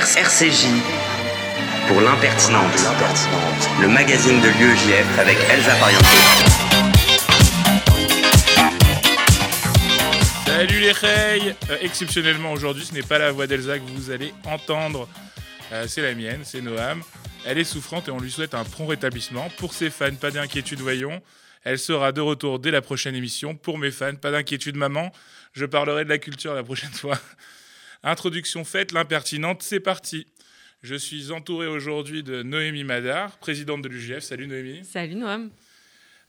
RCJ pour l'impertinente, le magazine de l'UEJF avec Elsa Pariento. Salut les reilles Euh, Exceptionnellement aujourd'hui, ce n'est pas la voix d'Elsa que vous allez entendre, Euh, c'est la mienne, c'est Noam. Elle est souffrante et on lui souhaite un prompt rétablissement. Pour ses fans, pas d'inquiétude, voyons. Elle sera de retour dès la prochaine émission. Pour mes fans, pas d'inquiétude, maman. Je parlerai de la culture la prochaine fois. Introduction faite, l'impertinente, c'est parti. Je suis entouré aujourd'hui de Noémie Madar, présidente de l'UGF. Salut Noémie. Salut Noam.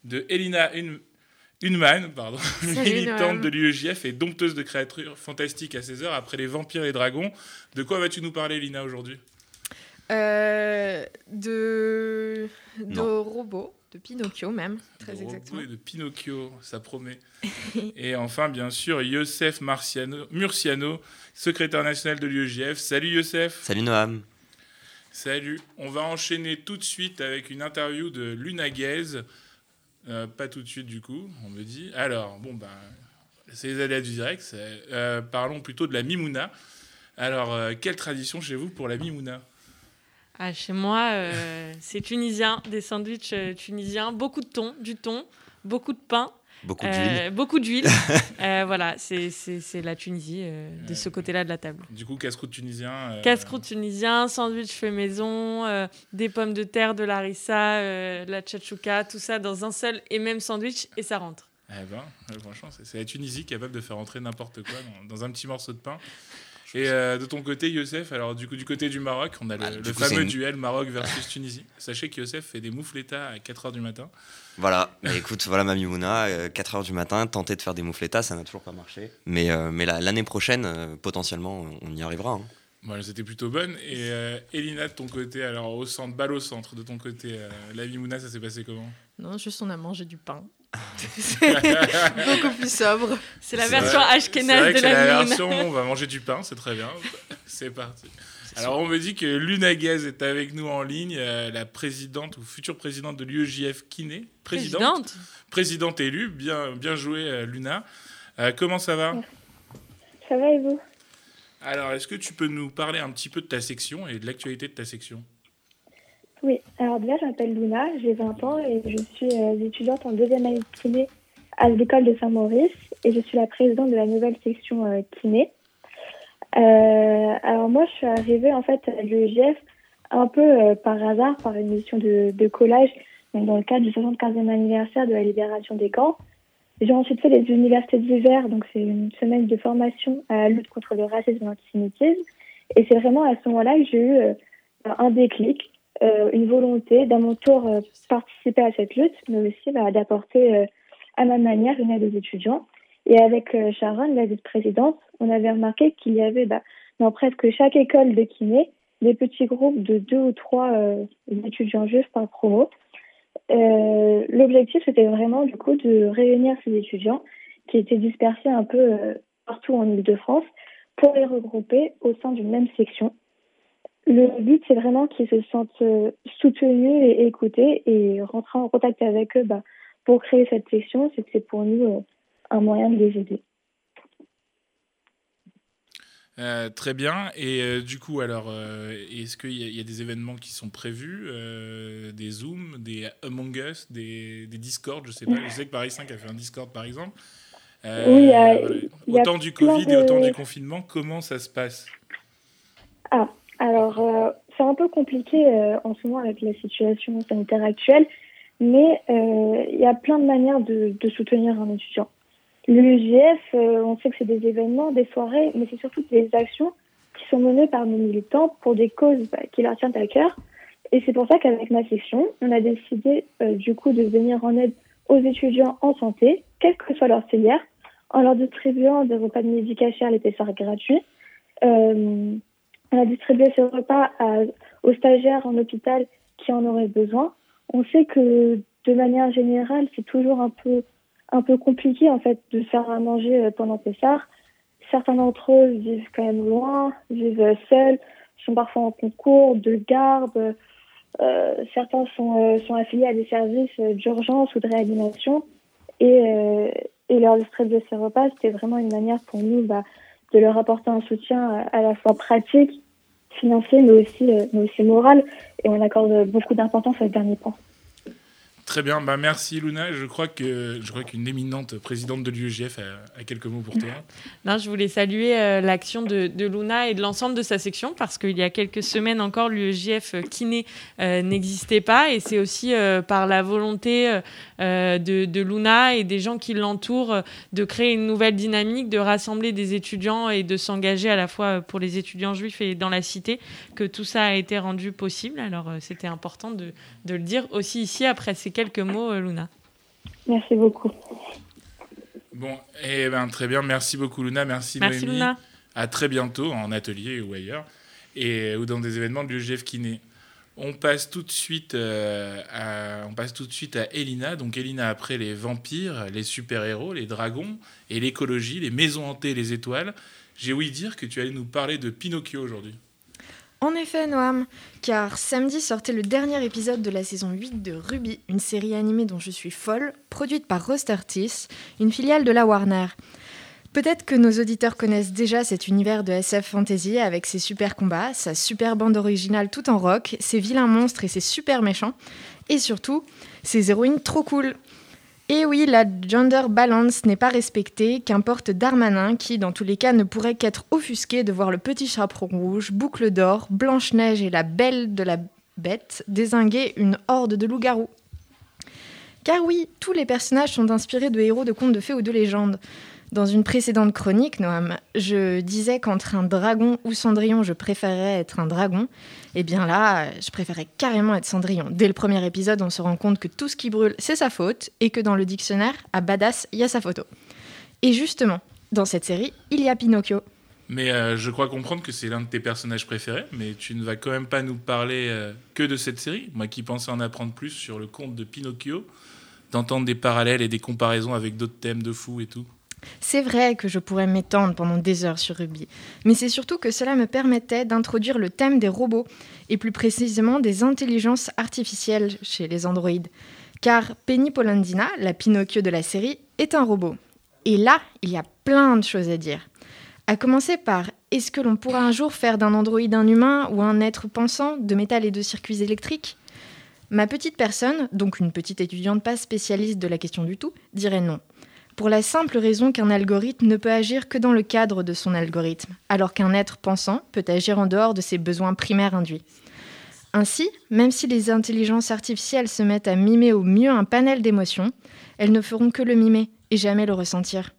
De Elina Un- Unman, pardon, Salut, militante Noam. de l'UEJF et dompteuse de créatures fantastiques à 16h après les vampires et les dragons. De quoi vas-tu nous parler, Elina, aujourd'hui? Euh, de de robots, de Pinocchio même, très De exactement. de Pinocchio, ça promet. et enfin, bien sûr, Youssef Marciano, Murciano, secrétaire national de l'UEJF. Salut Youssef. Salut Noam. Salut. On va enchaîner tout de suite avec une interview de Luna Guez. Euh, pas tout de suite, du coup, on me dit. Alors, bon, ben, c'est les aléas du direct. euh, parlons plutôt de la Mimouna. Alors, euh, quelle tradition chez vous pour la Mimouna? Ah, chez moi, euh, c'est tunisien, des sandwichs euh, tunisiens, beaucoup de thon, du thon, beaucoup de pain, Beaucoup euh, d'huile. beaucoup d'huile. Euh, voilà, c'est c'est- c'est la Tunisie euh, de ce côté-là de la table. Du coup, casse-croûte tunisien. euh, Casse-croûte tunisien, sandwich fait maison, euh, des pommes de terre, de l'harissa, euh, la tchatchouka, tout ça dans un seul et même sandwich et ça rentre. Eh ben, franchement, c'est- c'est la Tunisie capable de faire entrer n'importe quoi dans, dans un petit morceau de pain. Et euh, de ton côté, Youssef, alors du coup, du côté du Maroc, on a le, Ah, le coup, fameux une- duel Maroc versus Tunisie. Sachez que Youssef fait des moufletas à 4h du matin. Voilà, mais écoute, voilà ma Mimouna, 4h du matin, tenter de faire des moufletas, ça n'a toujours pas marché. Mais, euh, mais la- l'année prochaine, euh, potentiellement, on y arrivera. hein. Voilà, c'était plutôt bonne. Et euh, Elina, de ton côté, alors au centre, balle au centre, de ton côté, euh, la Mimouna, ça s'est passé comment? Non, juste on a mangé du pain. C'est beaucoup plus sobre. C'est la version ashkénaze vrai de la la version, on va manger du pain, c'est très bien. C'est parti. Alors, on me dit que Luna Guez est avec nous en ligne, euh, la présidente ou future présidente de l'UEJF Kiné. Présidente. Présidente. Présidente élue. Bien, bien joué, euh, Luna. Euh, comment ça va? Ça va et vous? Alors, est-ce que tu peux nous parler un petit peu de ta section et de l'actualité de ta section? Oui, alors déjà, je m'appelle Luna, j'ai 20 ans et je suis euh, étudiante en deuxième année de kiné à l'école de Saint-Maurice et je suis la présidente de la nouvelle section euh, kiné. Euh, alors moi, je suis arrivée en fait à l'UEGF un peu euh, par hasard, par une mission de, de collage, donc dans le cadre du 75e anniversaire de la libération des camps. J'ai ensuite fait les universités d'hiver, donc c'est une semaine de formation à la lutte contre le racisme et l'antisémitisme. Et c'est vraiment à ce moment-là que j'ai eu euh, un déclic euh, une volonté d'à mon tour euh, participer à cette lutte, mais aussi bah, d'apporter euh, à ma manière une aide aux étudiants. Et avec Sharon, la vice-présidente, on avait remarqué qu'il y avait bah, dans presque chaque école de kiné des petits groupes de deux ou trois étudiants juifs par promo. L'objectif, c'était vraiment du coup de réunir ces étudiants qui étaient dispersés un peu partout en Ile-de-France pour les regrouper au sein d'une même section. Le but, c'est vraiment qu'ils se sentent euh, soutenus et écoutés et rentrer en contact avec eux bah, pour créer cette section, c'est pour nous euh, un moyen de les aider. Euh, Très bien. Et euh, du coup, alors, euh, est-ce qu'il y, a- il y a des événements qui sont prévus Des Zooms, des Among Us, des, des Discord? Je sais pas. Je sais que Paris 5 a fait un Discord, par exemple. Oui, Autant du Covid et autant du confinement, comment ça se passe? Ah, alors euh, c'est un peu compliqué euh, en ce moment avec la situation sanitaire actuelle, mais euh, il y a plein de manières de, de soutenir un étudiant. L'UGF, euh, on sait que c'est des événements, des soirées, mais c'est surtout des actions qui sont menées par nos militants pour des causes bah, qui leur tiennent à cœur. Et c'est pour ça qu'avec ma section, on a décidé euh, du coup de venir en aide aux étudiants en santé, quelle que soit leur filière, en leur distribuant des repas de midi cachés à l'épaisseur gratuit. Euh, on a distribué ce repas aux stagiaires en hôpital qui en auraient besoin. On sait que de manière générale, c'est toujours un peu, un peu compliqué en fait de faire à manger euh, pendant Pessard. Certains d'entre eux vivent quand même loin, vivent euh, seuls, sont parfois en concours de garde. Euh, certains sont, sont affiliés à des services d'urgence ou de réanimation. Et, et leur distribuer ces repas, c'était vraiment une manière pour nous bah, de leur apporter un soutien à, à la fois pratique, financier, mais aussi, mais aussi moral. Et on accorde beaucoup d'importance à ce dernier point. Très bien, bah merci Luna. Je crois que je crois qu'une éminente présidente de l'UEGF a, quelques mots pour toi. Non, je voulais saluer euh, l'action de, Luna et de l'ensemble de sa section parce qu'il y a quelques semaines encore, l'UEGF kiné euh, n'existait pas et c'est aussi euh, par la volonté de, de, Luna et des gens qui l'entourent de créer une nouvelle dynamique, de rassembler des étudiants et de s'engager à la fois pour les étudiants juifs et dans la cité que tout ça a été rendu possible. Alors c'était important de, de, le dire aussi ici après ces quelques mots, euh, Luna. Merci beaucoup. Bon, eh ben, très bien. Merci beaucoup, Luna. Merci, Merci Luna. À très bientôt en atelier ou ailleurs, et, ou dans des événements de l'UGF Kiné. On passe tout de suite euh, à, on passe tout de suite à Elina. Donc Elina après les vampires, les super-héros, les dragons et l'écologie, les maisons hantées, les étoiles. J'ai ouï dire que tu allais nous parler de Pinocchio aujourd'hui. En effet, Noam, car samedi sortait le dernier épisode de la saison 8 de Ruby, une série animée dont je suis folle, produite par Rostertis, une filiale de la Warner. Peut-être que nos auditeurs connaissent déjà cet univers de SF fantasy avec ses super combats, sa super bande originale tout en rock, ses vilains monstres et ses super méchants, et surtout ses héroïnes trop cool. Et oui, la gender balance n'est pas respectée, qu'importe Darmanin, qui dans tous les cas ne pourrait qu'être offusqué de voir le petit chaperon rouge, boucle d'or, Blanche-Neige et la belle de la bête désinguer une horde de loups-garous. Car oui, tous les personnages sont inspirés de héros de contes de fées ou de légendes. Dans une précédente chronique, Noam, je disais qu'entre un dragon ou Cendrillon, je préférerais être un dragon. Et eh bien là, je préférais carrément être Cendrillon. Dès le premier épisode, on se rend compte que tout ce qui brûle, c'est sa faute, et que dans le dictionnaire, à badass, il y a sa photo. Et justement, dans cette série, il y a Pinocchio. Mais euh, je crois comprendre que c'est l'un de tes personnages préférés, mais tu ne vas quand même pas nous parler euh, que de cette série. Moi qui pensais en apprendre plus sur le conte de Pinocchio, d'entendre des parallèles et des comparaisons avec d'autres thèmes de fou et tout. C'est vrai que je pourrais m'étendre pendant des heures sur Ruby, mais c'est surtout que cela me permettait d'introduire le thème des robots, et plus précisément des intelligences artificielles chez les androïdes. Car Penny Polandina, la Pinocchio de la série, est un robot. Et là, il y a plein de choses à dire. À commencer par est-ce que l'on pourra un jour faire d'un androïde un humain ou un être pensant de métal et de circuits électriques? Ma petite personne, donc une petite étudiante pas spécialiste de la question du tout, dirait non pour la simple raison qu'un algorithme ne peut agir que dans le cadre de son algorithme, alors qu'un être pensant peut agir en dehors de ses besoins primaires induits. Ainsi, même si les intelligences artificielles se mettent à mimer au mieux un panel d'émotions, elles ne feront que le mimer et jamais le ressentir.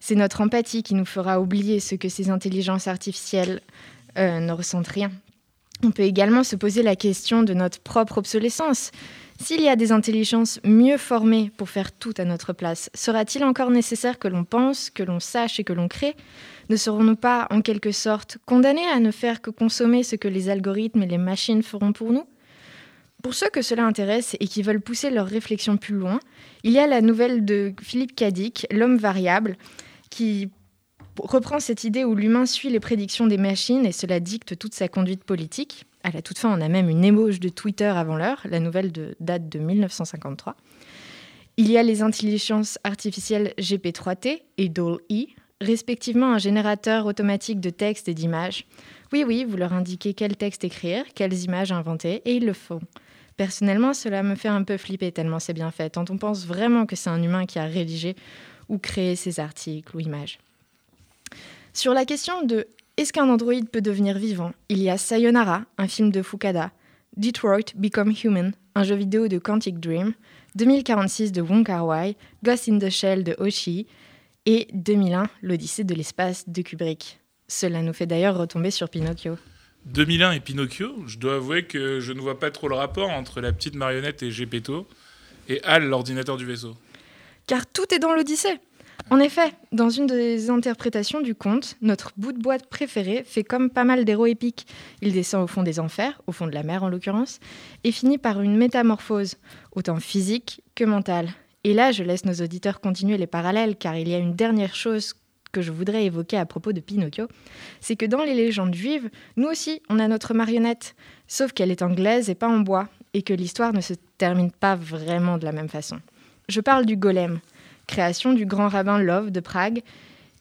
C'est notre empathie qui nous fera oublier ce que ces intelligences artificielles euh, ne ressentent rien. On peut également se poser la question de notre propre obsolescence. S'il y a des intelligences mieux formées pour faire tout à notre place, sera-t-il encore nécessaire que l'on pense, que l'on sache et que l'on crée? Ne serons-nous pas, en quelque sorte, condamnés à ne faire que consommer ce que les algorithmes et les machines feront pour nous? Pour ceux que cela intéresse et qui veulent pousser leur réflexion plus loin, il y a la nouvelle de Philippe Cadic, L'homme variable, qui reprend cette idée où l'humain suit les prédictions des machines et cela dicte toute sa conduite politique. À on a même une émoge de Twitter avant l'heure. La nouvelle de, date de 1953. Il y a les intelligences artificielles GP3T et DALL-E, respectivement un générateur automatique de texte et d'images. Oui, oui, vous leur indiquez quel texte écrire, quelles images inventer, et ils le font. Personnellement, cela me fait un peu flipper tellement c'est bien fait, tant on pense vraiment que c'est un humain qui a rédigé ou créé ces articles ou images. Sur la question de est-ce qu'un androïde peut devenir vivant? Il y a Sayonara, un film de Fukada, Detroit Become Human, un jeu vidéo de Quantic Dream, 2046 de Wong Kar-wai, Ghost in the Shell de Oshii et 2001, l'Odyssée de l'espace de Kubrick. Cela nous fait d'ailleurs retomber sur Pinocchio. 2001 et Pinocchio, je dois avouer que je ne vois pas trop le rapport entre la petite marionnette et Gepetto et Hal, l'ordinateur du vaisseau. Car tout est dans l'Odyssée. En effet, dans une des interprétations du conte, notre bout de boîte préféré fait comme pas mal d'héros épiques. Il descend au fond des enfers, au fond de la mer en l'occurrence, et finit par une métamorphose, autant physique que mentale. Et là, je laisse nos auditeurs continuer les parallèles, car il y a une dernière chose que je voudrais évoquer à propos de Pinocchio, c'est que dans les légendes juives, nous aussi, on a notre marionnette, sauf qu'elle est anglaise et pas en bois, et que l'histoire ne se termine pas vraiment de la même façon. Je parle du golem création du grand rabbin Love de Prague,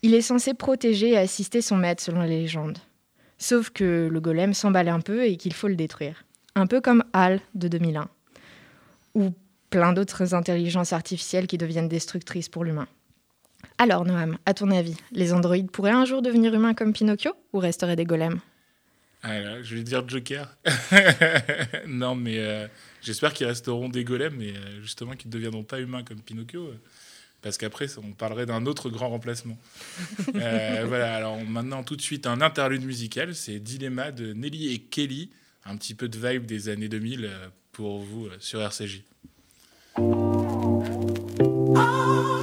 il est censé protéger et assister son maître selon la légende. Sauf que le golem s'emballe un peu et qu'il faut le détruire. Un peu comme HAL de 2001. Ou plein d'autres intelligences artificielles qui deviennent destructrices pour l'humain. Alors Noam, à ton avis, les androïdes pourraient un jour devenir humains comme Pinocchio ou resteraient des golems? Ah Je vais dire Joker. non, mais euh, j'espère qu'ils resteront des golems, mais euh, justement qu'ils ne deviendront pas humains comme Pinocchio. Euh, parce qu'après, on parlerait d'un autre grand remplacement. voilà, alors maintenant, tout de suite, un interlude musical. C'est Dilemma de Nelly et Kelly. Un petit peu de vibe des années 2000 pour vous sur RCJ. She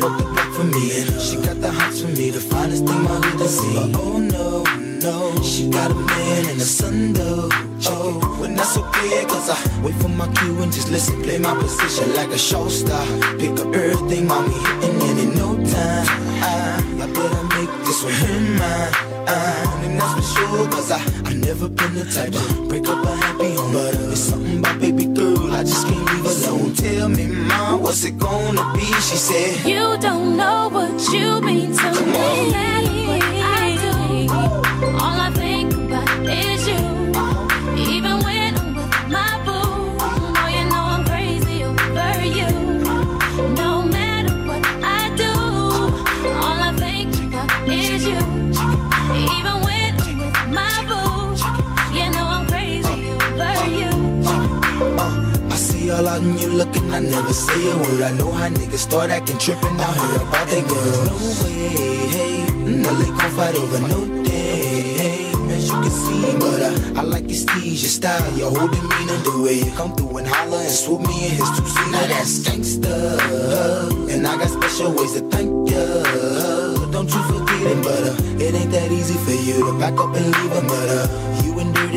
right for me. And she got the hots for me, the finest thing my hood has. But oh no, no, she got a man and a son though. Oh, when that's okay, cause I wait for my cue and just listen, play my position like a show star. Pick up everything, mommy and in no time. I, I better make this one mine. And that's for sure, cause I never been the type to break up a happy home. But it's something about baby girl, I just can't leave alone. Tell me, mom, what's it gonna be? She said, You don't know what you mean to Come me. I do. All I think about is you. All out and you looking, I never say a word. I know how niggas start acting tripping. I heard about that girl. No way, hey, no they gon' fight over no day. Hey, as you can see, but uh, I like your steez, your style, your whole demeanor, the way you come through and holler and swoop me in his two seat. Now that's gangsta, and I got special ways to thank ya. Don't you forget it, but uh, it ain't that easy for you to back up and leave him, but uh, you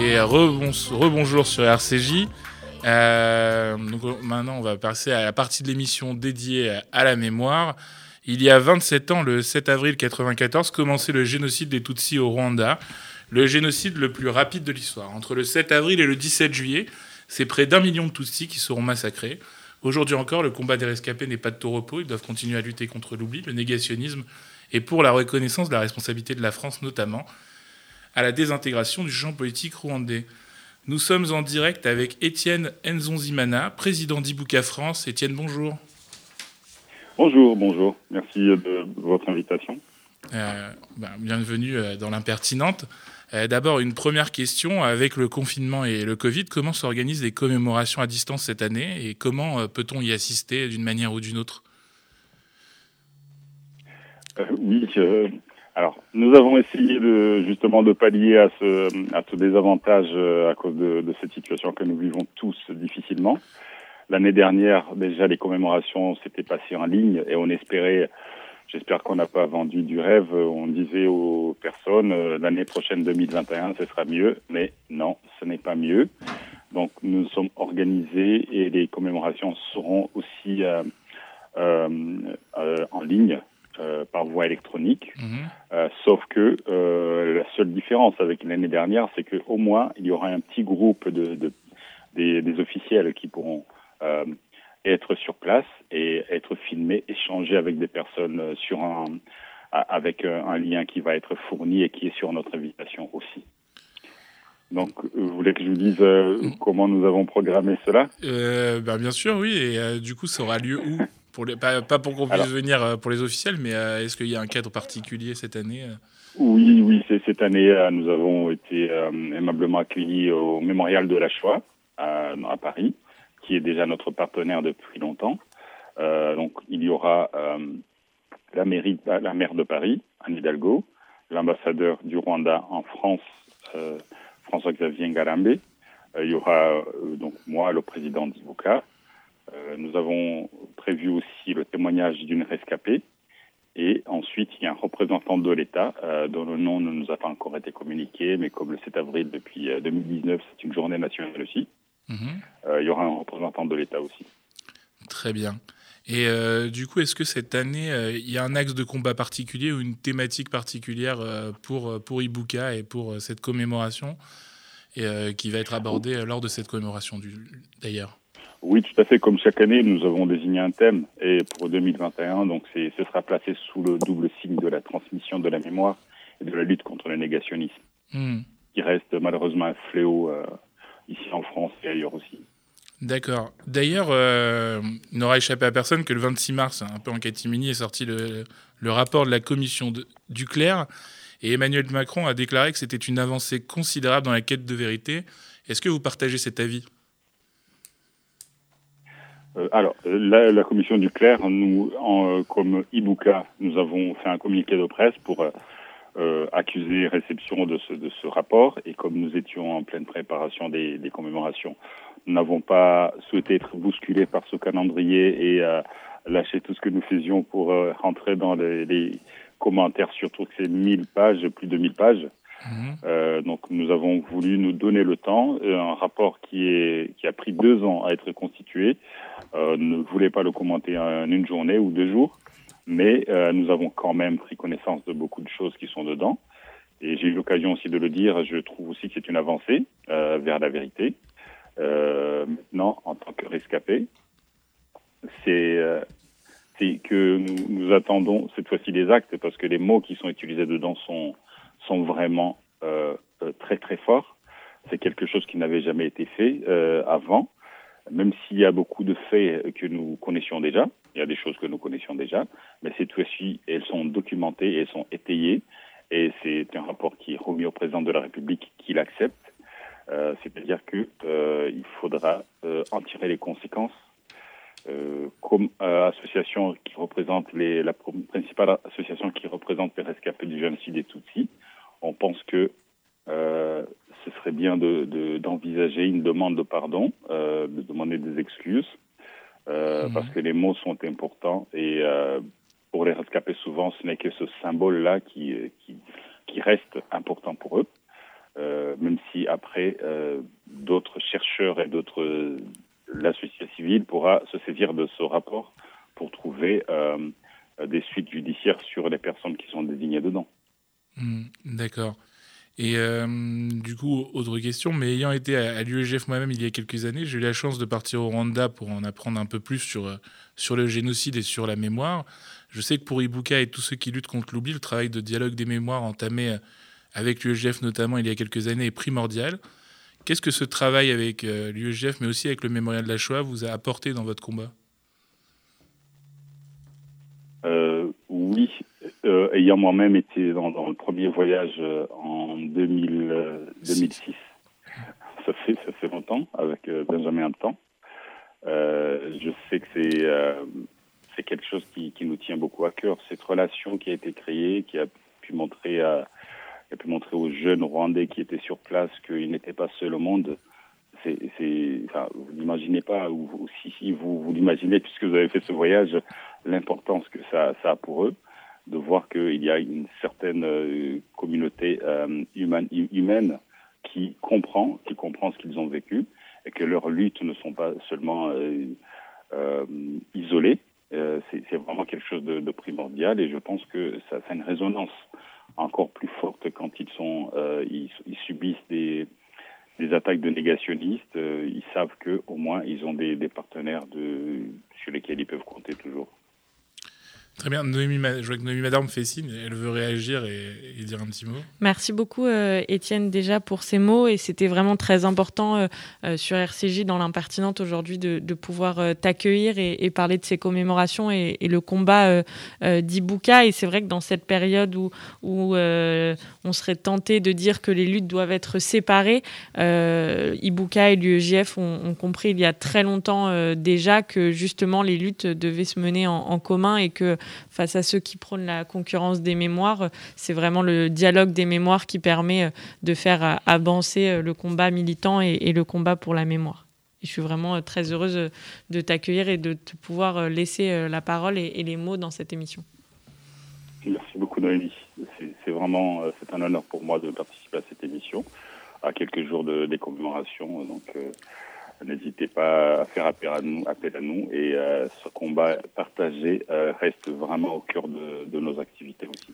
Et rebonjour sur RCJ. Euh, donc maintenant, on va passer à la partie de l'émission dédiée à la mémoire. Il y a 27 ans, le 7 avril 1994, commençait le génocide des Tutsis au Rwanda, le génocide le plus rapide de l'histoire. Entre le 7 avril et le 17 juillet, c'est près d'un million de Tutsis qui seront massacrés. Aujourd'hui encore, le combat des rescapés n'est pas de tout repos. Ils doivent continuer à lutter contre l'oubli, le négationnisme et pour la reconnaissance de la responsabilité de la France notamment à la désintégration du champ politique rwandais. Nous sommes en direct avec Étienne Nzonzimana, président d'Ibuka France. Étienne, bonjour. Bonjour, bonjour. Merci de votre invitation. Euh, ben, bienvenue euh, dans l'impertinente. Euh, D'abord, une première question. Avec le confinement et le Covid, comment s'organisent les commémorations à distance cette année et comment euh, peut-on y assister d'une manière ou d'une autre? Euh, oui, alors nous avons essayé de justement de pallier à ce, désavantage à cause de cette situation que nous vivons tous difficilement. L'année dernière, déjà, les commémorations s'étaient passées en ligne et on espérait, j'espère qu'on n'a pas vendu du rêve, on disait aux personnes, euh, l'année prochaine 2021, ce sera mieux, mais non, ce n'est pas mieux. Donc nous sommes organisés et les commémorations seront aussi euh, euh, en ligne par voie électronique. Mhm. Sauf que la seule différence avec l'année dernière, c'est qu'au moins il y aura un petit groupe de, de- des, des officiels qui pourront être sur place et être filmés, échanger avec des personnes euh, sur un avec euh, un lien qui va être fourni et qui est sur notre invitation aussi. Donc, euh, vous voulez que je vous dise euh, comment nous avons programmé cela? Euh, ben, bien sûr, oui. Et euh, du coup, ça aura lieu où? Pour les, pas, pas pour qu'on puisse Alors- venir pour les officiels, mais est-ce qu'il y a un cadre particulier cette année Oui, oui, cette année, nous avons été aimablement accueillis au Mémorial de la Shoah à, à Paris, qui est déjà notre partenaire depuis longtemps. Euh, donc, il y aura euh, la, mairie, la maire de Paris, Anne Hidalgo, l'ambassadeur du Rwanda en France, euh, François-Xavier Ngarambe. Il y aura donc moi, le président. Euh, nous avons prévu aussi le témoignage d'une rescapée. Et ensuite, il y a un représentant de l'État dont le nom ne nous a pas encore été communiqué, mais comme le 7 avril depuis euh, 2019, c'est une journée nationale aussi. Mhm. Euh, il y aura un représentant de l'État aussi. Très bien. Et euh, du coup, est-ce que cette année, euh, il y a un axe de combat particulier ou une thématique particulière euh, pour, pour Ibuka et pour cette commémoration et, qui va être abordée lors de cette commémoration d'ailleurs? Oui, tout à fait. Comme chaque année, nous avons désigné un thème. Et pour 2021, donc ce sera placé sous le double signe de la transmission de la mémoire et de la lutte contre le négationnisme, Hmm. qui reste malheureusement un fléau ici en France et ailleurs aussi. D'accord. D'ailleurs, euh, il n'aura échappé à personne que le 26 mars, un peu en catimini, est sorti le, le rapport de la commission de, du clerc. Et Emmanuel Macron a déclaré que c'était une avancée considérable dans la quête de vérité. Est-ce que vous partagez cet avis? Euh, alors, euh, la, la commission du clerc, nous, en, euh, comme Ibuka, nous avons fait un communiqué de presse pour euh, accuser réception de ce, de ce rapport. Et comme nous étions en pleine préparation des, des commémorations, nous n'avons pas souhaité être bousculés par ce calendrier et euh, lâcher tout ce que nous faisions pour euh, rentrer dans les, les commentaires, surtout que c'est 1000 pages, plus de 1000 pages. Euh, donc nous avons voulu nous donner le temps. Euh, un rapport qui, est, qui a pris deux ans à être constitué euh, ne voulait pas le commenter en une journée ou deux jours, mais euh, nous avons quand même pris connaissance de beaucoup de choses qui sont dedans. Et j'ai eu l'occasion aussi de le dire, je trouve aussi que c'est une avancée euh, vers la vérité. Euh, maintenant, en tant que rescapé, c'est euh, que nous, nous attendons cette fois-ci des actes parce que les mots qui sont utilisés dedans sont, sont vraiment euh, euh, très très forts. C'est quelque chose qui n'avait jamais été fait avant, même s'il y a beaucoup de faits que nous connaissions déjà. Il y a des choses que nous connaissions déjà, mais cette fois-ci, elles sont documentées elles sont étayées. Et c'est un rapport qui est remis au président de la République qui l'accepte. Euh, C'est-à-dire que euh, faudra euh, en tirer les conséquences comme association qui représente les, la principale association qui représente les rescapés du génocide des Tutsis, on pense que ce serait bien de- de- d'envisager une demande de pardon, de demander des excuses, euh, Mhm. parce que les mots sont importants et euh, pour les rescapés, souvent, ce n'est que ce symbole-là qui, qui, qui reste important pour eux, euh, même si après, euh, d'autres chercheurs et d'autres euh, la société civile pourra se saisir de ce rapport pour trouver euh, des suites judiciaires sur les personnes qui sont désignées dedans. Hmm, D'accord. Et euh, du coup, autre question, mais ayant été à, à l'UEGF moi-même il y a quelques années, j'ai eu la chance de partir au Rwanda pour en apprendre un peu plus sur, euh, sur le génocide et sur la mémoire. Je sais que pour Ibuka et tous ceux qui luttent contre l'oubli, le travail de dialogue des mémoires entamé euh, avec l'UEGF notamment il y a quelques années est primordial. Qu'est-ce que ce travail avec l'UEGF, mais aussi avec le mémorial de la Shoah, vous a apporté dans votre combat Euh, oui, euh, ayant moi-même été dans, dans le premier voyage euh, en 2000, euh, 2006, ça fait, ça fait longtemps, avec euh, Benjamin. Euh, je sais que c'est c'est quelque chose qui, qui nous tient beaucoup à cœur. Cette relation qui a été créée, qui a pu montrer à, qui a pu montrer aux jeunes Rwandais qui étaient sur place qu'ils n'étaient pas seuls au monde. C'est, c'est, enfin, vous n'imaginez pas, ou, ou si, si vous, vous l'imaginez puisque vous avez fait ce voyage, l'importance que ça, ça a pour eux, de voir qu'il y a une certaine euh, communauté euh, humaine, hu- humaine qui comprend, qui comprend ce qu'ils ont vécu, et que leurs luttes ne sont pas seulement euh, isolées. C'est, vraiment quelque chose de, primordial, et je pense que ça fait une résonance encore plus forte quand ils sont, ils, ils subissent des, attaques de négationnistes. Ils savent que au moins ils ont des, des partenaires de, sur lesquels ils peuvent compter toujours. Très bien. Je vois que Noémie Madame fait signe. Elle veut réagir et, dire un petit mot. Merci beaucoup, euh, Étienne, déjà pour ces mots. Et c'était vraiment très important euh, euh, sur RCJ, dans l'impertinente aujourd'hui, de, pouvoir t'accueillir et, parler de ces commémorations et, le combat d'Ibuka. Et c'est vrai que dans cette période où, on serait tenté de dire que les luttes doivent être séparées, Ibuka et l'UEJF ont, ont compris il y a très longtemps déjà que justement les luttes devaient se mener en, en commun et que face à ceux qui prônent la concurrence des mémoires, c'est vraiment le dialogue des mémoires qui permet euh, de faire euh, avancer euh, le combat militant et, le combat pour la mémoire. Et je suis vraiment très heureuse de t'accueillir et de te pouvoir laisser la parole et, les mots dans cette émission. Merci beaucoup Noémie. C'est, vraiment c'est un honneur pour moi de participer à cette émission à quelques jours de, des commémorations. Donc n'hésitez pas à faire appel à nous, appel à nous et euh, ce combat partagé euh, reste vraiment au cœur de, de nos activités aussi.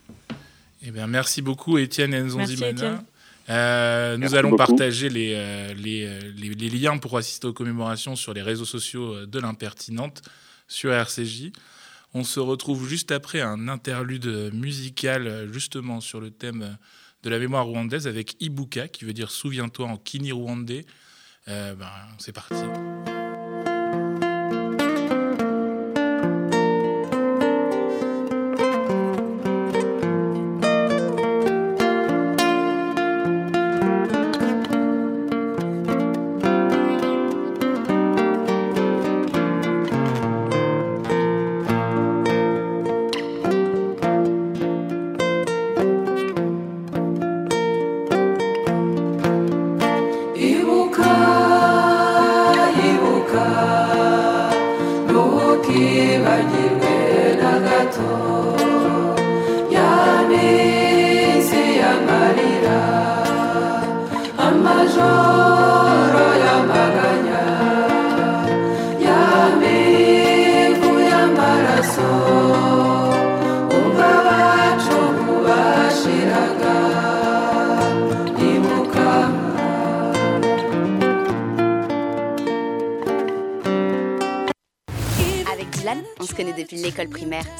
Eh bien, merci beaucoup, Étienne Nzonzimana. Euh, nous allons beaucoup. partager les, euh, les, les- les liens pour assister aux commémorations sur les réseaux sociaux de l'impertinente sur RCJ. On se retrouve juste après un interlude musical justement sur le thème de la mémoire rwandaise avec Ibuka, qui veut dire souviens-toi en kini rwandais. Euh, ben, c'est parti.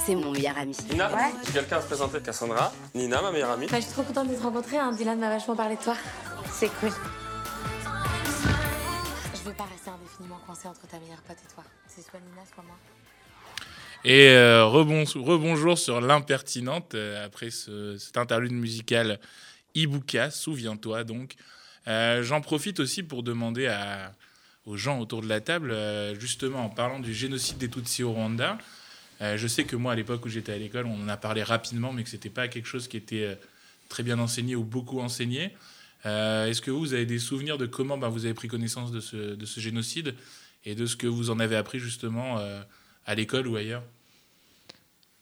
C'est mon meilleur ami. Nina, si quelqu'un à se présenter, Cassandra, Nina, ma meilleure amie. Bah, je suis trop contente de te rencontrer. Hein. Dylan m'a vachement parlé de toi. C'est cool. Je veux pas rester indéfiniment coincée entre ta meilleure pote et toi. C'est soit Nina, soit moi. Et euh, rebon- rebonjour sur l'impertinente euh, après ce, cet interlude musical Ibuka, souviens-toi donc. Euh, J'en profite aussi pour demander à, aux gens autour de la table, euh, justement en parlant du génocide des Tutsis au Rwanda. Euh, je sais que moi, à l'époque où j'étais à l'école, on en a parlé rapidement, mais que c'était pas quelque chose qui était euh, très bien enseigné ou beaucoup enseigné. Euh, Est-ce que vous, vous avez des souvenirs de comment bah, vous avez pris connaissance de ce, de ce génocide et de ce que vous en avez appris justement euh, à l'école ou ailleurs?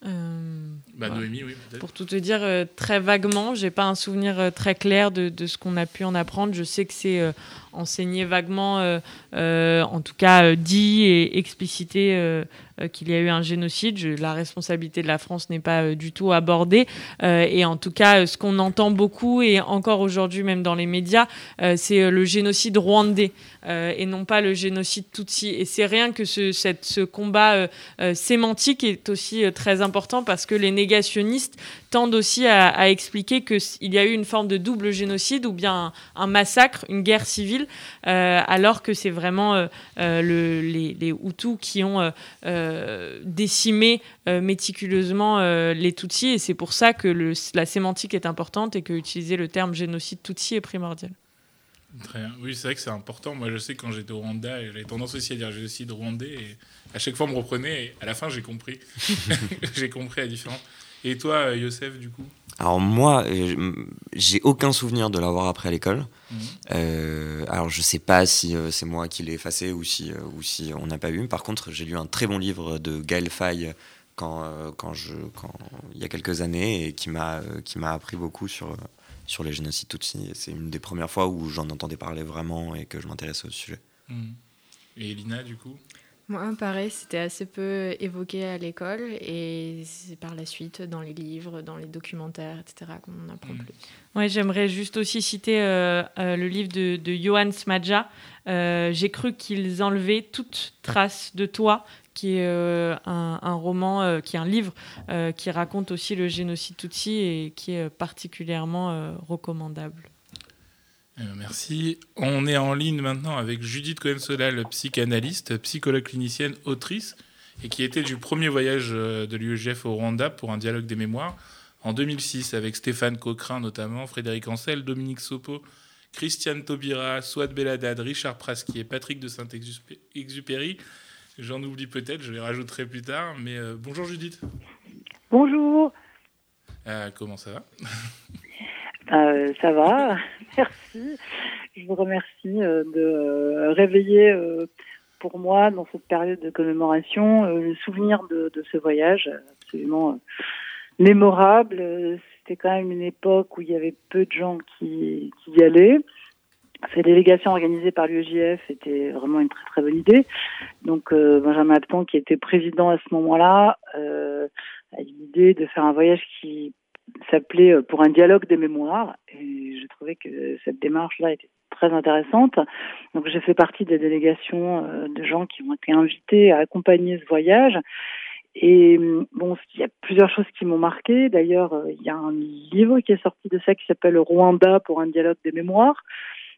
Euh, Bah, ouais. Noémie, oui. Pour tout te dire, euh, très vaguement, j'ai pas un souvenir euh, très clair de, de ce qu'on a pu en apprendre. Je sais que c'est enseigné vaguement, en tout cas dit et explicité qu'il y a eu un génocide. La responsabilité de la France n'est pas euh, du tout abordée. Euh, et en tout cas, euh, ce qu'on entend beaucoup, et encore aujourd'hui même dans les médias, euh, c'est euh, le génocide rwandais euh, et non pas le génocide tutsi. Et c'est rien que ce, ce combat euh, euh, sémantique est aussi euh, très important parce que les négationnistes tendent aussi à, à expliquer qu'il y a eu une forme de double génocide ou bien un, un massacre, une guerre civile, euh, alors que c'est vraiment euh, euh, le- les, les Hutus qui ont euh, décimé méticuleusement les Tutsis. Et c'est pour ça que le- la sémantique est importante et que utiliser le terme génocide Tutsi est primordial. Très bien. Oui, c'est vrai que c'est important. Moi, je sais que quand j'étais au Rwanda, j'avais tendance aussi à dire génocide rwandais. Et à chaque fois, on me reprenait. Et à la fin, j'ai compris. j'ai compris la différence. Et toi, Youssef, du coup? Alors moi, euh, j'ai aucun souvenir de l'avoir appris à l'école. Mhm. Euh, alors je sais pas si euh, c'est moi qui l'ai effacé ou si, ou si on n'a pas eu. Par contre, j'ai lu un très bon livre de Gaël Faye quand, quand je, quand, il y a quelques années et qui m'a appris beaucoup sur, sur les génocides Tutsis. C'est une des premières fois où j'en entendais parler vraiment et que je m'intéressais au sujet. Mhm. Et Elina, du coup? Moi, pareil, c'était assez peu évoqué à l'école et c'est par la suite dans les livres, dans les documentaires, etc. qu'on en apprend Mm. plus. Ouais, j'aimerais juste aussi citer euh, euh, le livre de, de Johan Smadja. Euh, J'ai cru qu'ils enlevaient toute trace de toi, qui est euh, un, un roman, euh, qui est un livre euh, qui raconte aussi le génocide Tutsi et qui est particulièrement euh, recommandable. Euh, Merci. On est en ligne maintenant avec Judith Cohen-Solal, psychanalyste, psychologue clinicienne, autrice, et qui était du premier voyage euh, de l'UEGF au Rwanda pour un dialogue des mémoires en 2006 avec Stéphane Cochrane notamment, Frédéric Ancel, Dominique Sopo, Christiane Taubira, Souad Beladad, Richard Praski et Patrick de Saint-Exupéry. J'en oublie peut-être, je les rajouterai plus tard. Mais euh, bonjour Judith. Bonjour, Euh, comment ça va? Euh, ça va, merci. Je vous remercie euh, de euh, réveiller pour moi, dans cette période de commémoration, le souvenir de, de ce voyage absolument mémorable. C'était quand même une époque où il y avait peu de gens qui, qui y allaient. Cette délégation organisée par l'UEJF était vraiment une très très bonne idée. Donc euh, Benjamin Apton, qui était président à ce moment-là, euh, a eu l'idée de faire un voyage qui s'appelait euh, Pour un dialogue des mémoires. Et je trouvais que cette démarche-là était très intéressante. Donc j'ai fait partie des délégations euh, de gens qui ont été invités à accompagner ce voyage. Et hum, bon, il y a plusieurs choses qui m'ont marqué. D'ailleurs, euh, il y a un livre qui est sorti de ça qui s'appelle Rwanda pour un dialogue des mémoires,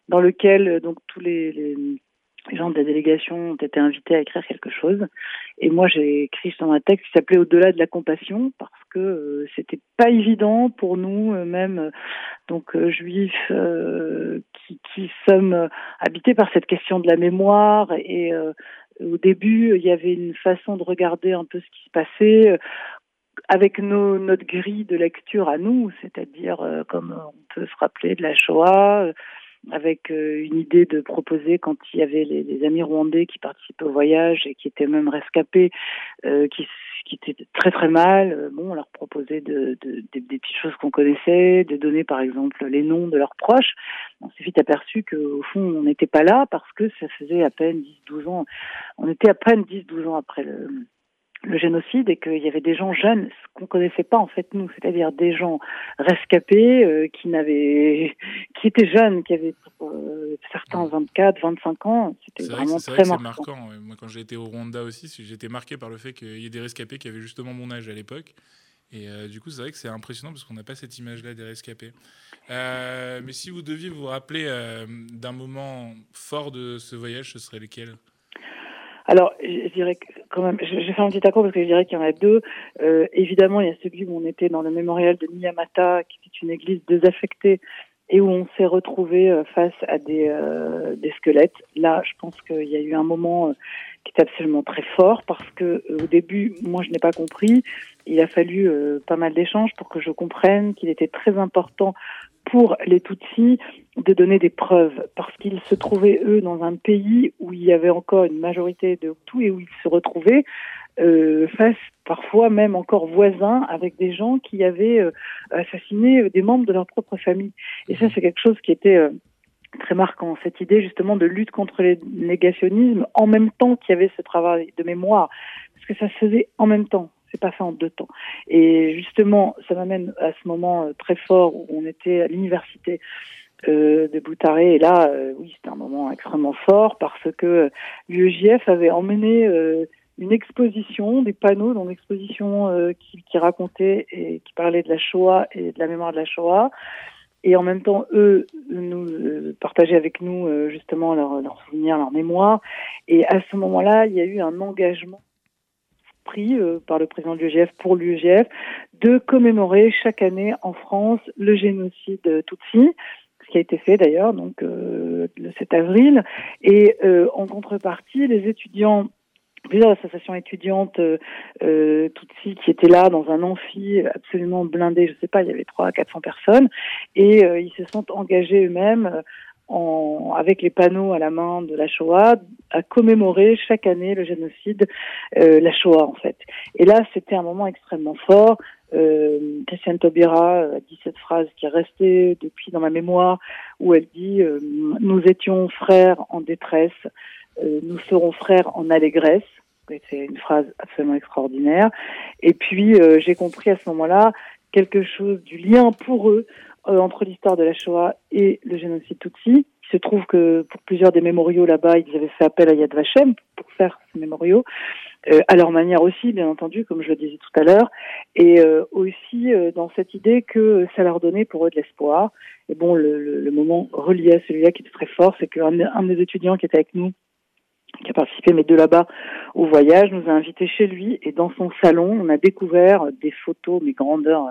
dans lequel donc tous les, les gens de la délégation ont été invités à écrire quelque chose. Et moi, j'ai écrit dans un texte qui s'appelait Au-delà de la compassion, parce que euh, c'était pas évident pour nous, euh, même euh, donc euh, juifs, qui, sommes habités par cette question de la mémoire. Et au début, il y avait une façon de regarder un peu ce qui se passait. avec notre grille de lecture à nous, c'est-à-dire comme on peut se rappeler de la Shoah, avec euh, une idée de proposer quand il y avait les, amis rwandais qui participaient au voyage et qui étaient même rescapés, euh, qui, étaient très très mal. euh, bon, on leur proposait de, de- des- des petites choses qu'on connaissait, de donner par exemple les noms de leurs proches. On s'est vite aperçu qu'au fond, on n'était pas là parce que ça faisait à peine 10-12 ans. On était à peine 10-12 ans après le, le génocide et qu'il y avait des gens jeunes ce qu'on connaissait pas en fait nous, c'est-à-dire des gens rescapés euh, qui n'avaient, qui étaient jeunes, qui avaient euh, certains 24, 25 ans. C'était vraiment vrai très marquant. Moi, quand j'ai été au Rwanda aussi, été marqué par le fait qu'il y ait des rescapés qui avaient justement mon âge à l'époque. Et euh, du coup, c'est vrai que c'est impressionnant parce qu'on n'a pas cette image-là des rescapés. Euh, mais si vous deviez vous rappeler d'un moment fort de ce voyage, ce serait lequel? Alors, je dirais que je, vais faire un petit accord parce que je dirais qu'il y en a deux. Euh, évidemment, il y a celui où on était dans le mémorial de Miyamata, qui est une église désaffectée et où on s'est retrouvé euh, face à des, euh, des squelettes. Là, je pense qu'il y a eu un moment qui est absolument très fort parce que au début, moi, je n'ai pas compris. Il a fallu euh, pas mal d'échanges pour que je comprenne qu'il était très important pour les Tutsis de donner des preuves parce qu'ils se trouvaient eux dans un pays où il y avait encore une majorité de Hutus et où ils se retrouvaient euh, face parfois même encore voisins avec des gens qui avaient euh, assassiné des membres de leur propre famille. Et ça, c'est quelque chose qui était euh, très marquant, cette idée justement de lutte contre les négationnismes en même temps qu'il y avait ce travail de mémoire, parce que ça se faisait en même temps. C'est pas fait en deux temps. Et justement, ça m'amène à ce moment euh, très fort où on était à l'université euh, de Boutaré. Et là, euh, oui, c'était un moment extrêmement fort parce que l'UEJF avait emmené une exposition, des panneaux dans l'exposition qui, qui racontait et qui parlait de la Shoah et de la mémoire de la Shoah. Et en même temps, eux nous partageaient avec nous justement leurs leur souvenirs, leur mémoire. Et à ce moment-là, il y a eu un engagement euh, par le président de l'UEGF pour l'UEGF de commémorer chaque année en France le génocide Tutsi, ce qui a été fait d'ailleurs, donc euh, le 7 avril. Et euh, en contrepartie, les étudiants plusieurs associations étudiantes Tutsi qui étaient là dans un amphi absolument blindé, je sais pas, il y avait 300 à 400 personnes, et ils se sont engagés eux-mêmes en, avec les panneaux à la main de la Shoah à commémorer chaque année le génocide, euh, la Shoah en fait. Et là, c'était un moment extrêmement fort. Euh, Christiane Taubira a dit cette phrase qui est restée depuis dans ma mémoire, où elle dit euh, Nous étions frères en détresse, euh, nous serons frères en allégresse. C'est une phrase absolument extraordinaire. Et puis, euh, j'ai compris à ce moment-là quelque chose du lien pour eux euh, entre l'histoire de la Shoah et le génocide Tutsi. Il se trouve que pour plusieurs des mémoriaux là-bas, ils avaient fait appel à Yad Vashem pour faire ces mémoriaux, euh, à leur manière aussi, bien entendu, comme je le disais tout à l'heure, et euh, aussi euh, dans cette idée que ça leur donnait pour eux de l'espoir. Et bon, le, le, le moment relié à celui-là qui était très fort, c'est qu'un un des étudiants qui était avec nous, qui a participé, mais de là-bas, au voyage, nous a invités chez lui et dans son salon, on a découvert des photos, mais grandeur,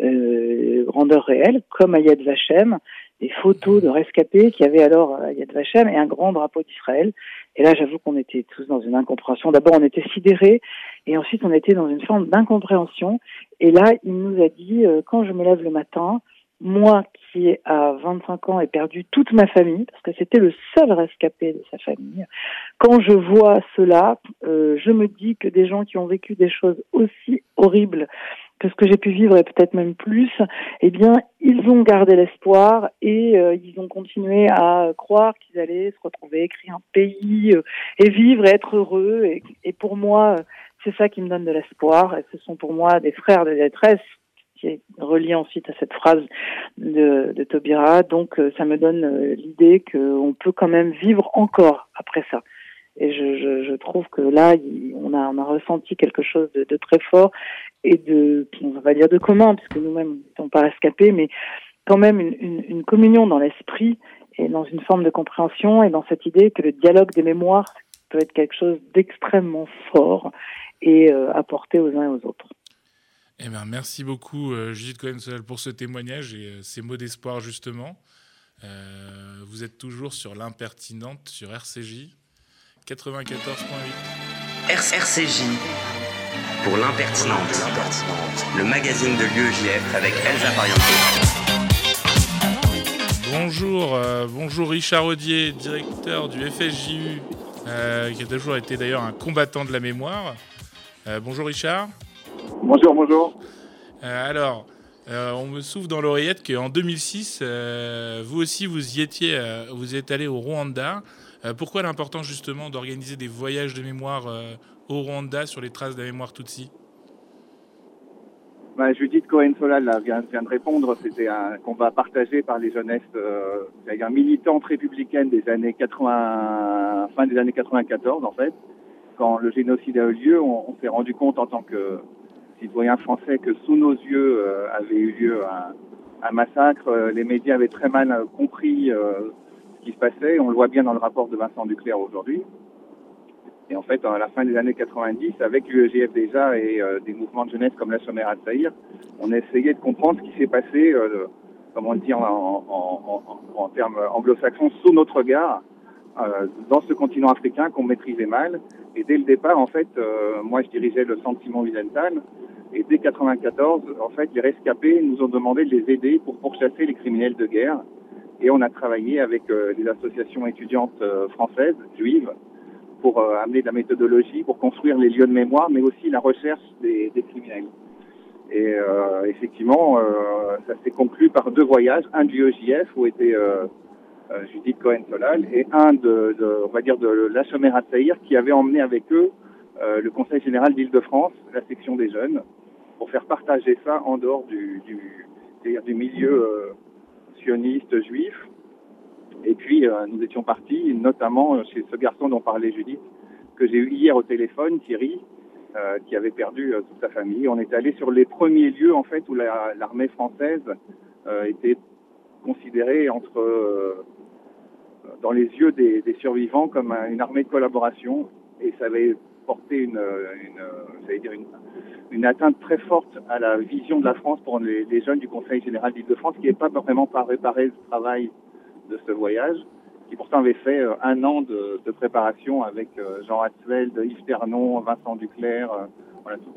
euh, grandeur réelle, comme à Yad Vashem, des photos de rescapés qui avaient alors à Yad Vashem et un grand drapeau d'Israël. Et là, j'avoue qu'on était tous dans une incompréhension. D'abord, on était sidérés et ensuite, on était dans une forme d'incompréhension. Et là, il nous a dit, euh, quand je me lève le matin, moi qui à 25 ans ai perdu toute ma famille, parce que c'était le seul rescapé de sa famille, quand je vois cela, euh, je me dis que des gens qui ont vécu des choses aussi horribles que ce que j'ai pu vivre et peut-être même plus, eh bien, ils ont gardé l'espoir et euh, ils ont continué à croire qu'ils allaient se retrouver, créer un pays euh, et vivre et être heureux. Et, pour moi, c'est ça qui me donne de l'espoir. Et ce sont pour moi des frères de détresse qui est relié ensuite à cette phrase de, de Taubira. Donc, euh, ça me donne euh, l'idée qu'on peut quand même vivre encore après ça. Et je, trouve que là, on a, on ressenti quelque chose de, très fort et de, on va dire de commun, puisque nous-mêmes n'étions pas rescapés, mais quand même une communion dans l'esprit et dans une forme de compréhension et dans cette idée que le dialogue des mémoires peut être quelque chose d'extrêmement fort et euh, apporté aux uns et aux autres. Eh ben, merci beaucoup, euh, Judith Cohen-Solal, pour ce témoignage et euh, ces mots d'espoir, justement. Euh, vous êtes toujours sur l'impertinente sur RCJ 94.8. RCJ pour l'impertinente. Le magazine de l'UEJF avec Elsa Pariente. Bonjour, euh, bonjour Richard Audier, directeur du FSJU, euh, qui a toujours été d'ailleurs un combattant de la mémoire. Bonjour Richard. Bonjour, bonjour. Euh, alors, euh, on me souffle dans l'oreillette qu'en 2006, euh, vous aussi, vous y étiez, vous êtes allé au Rwanda. Pourquoi l'importance justement d'organiser des voyages de mémoire au Rwanda sur les traces de la mémoire Tutsi? Bah, Judith Cohen-Solal là, vient, vient de répondre. C'était un combat partagé par les jeunesses, euh, c'est-à-dire militantes républicaines des années 80, fin des années 94 en fait. Quand le génocide a eu lieu, on, on s'est rendu compte en tant que citoyens français que sous nos yeux euh, avait eu lieu un, massacre. Euh, Les médias avaient très mal euh, compris ce qui se passait. On le voit bien dans le rapport de Vincent Duclerc aujourd'hui. Et en fait, à la fin des années 90, avec l'UEGF déjà et des mouvements de jeunesse comme la Chomère à Saïr, on a essayé de comprendre ce qui s'est passé, euh, comment dire, en, en, termes anglo-saxons, sous notre regard, dans ce continent africain qu'on maîtrisait mal. Et dès le départ, en fait, euh, moi, je dirigeais le centre Simon. Et dès 94, en fait, les rescapés nous ont demandé de les aider pour pourchasser les criminels de guerre. Et on a travaillé avec euh, les associations étudiantes euh, françaises, juives, pour euh, amener de la méthodologie, pour construire les lieux de mémoire, mais aussi la recherche des, des criminels. Et euh, effectivement, euh, ça s'est conclu par deux voyages, un du EJF où euh, euh, Judith Cohen-Solal et un de, de, on va dire, de Chomère à Saïr qui avait emmené avec eux euh, le Conseil général d'Île-de-France, la section des jeunes, pour faire partager ça en dehors du, du, du milieu euh, sioniste juif. Et puis, euh, nous étions partis, notamment euh, chez ce garçon dont parlait Judith, que j'ai eu hier au téléphone, Thierry, euh, qui avait perdu euh, toute sa famille. On est allé sur les premiers lieux, en fait, où la- l'armée française euh, était considérée entre, euh, dans les yeux des, survivants comme un- une armée de collaboration. Et ça avait porté une, une, j'allais dire une, une atteinte très forte à la vision de la France pour les, jeunes du Conseil général d'Île-de-France, qui n'est pas vraiment pas réparé le travail de ce voyage, qui pourtant avait fait euh, un an de, préparation avec euh, Jean Hatzfeld, Yves Ternon, Vincent Duclerc, euh, voilà tout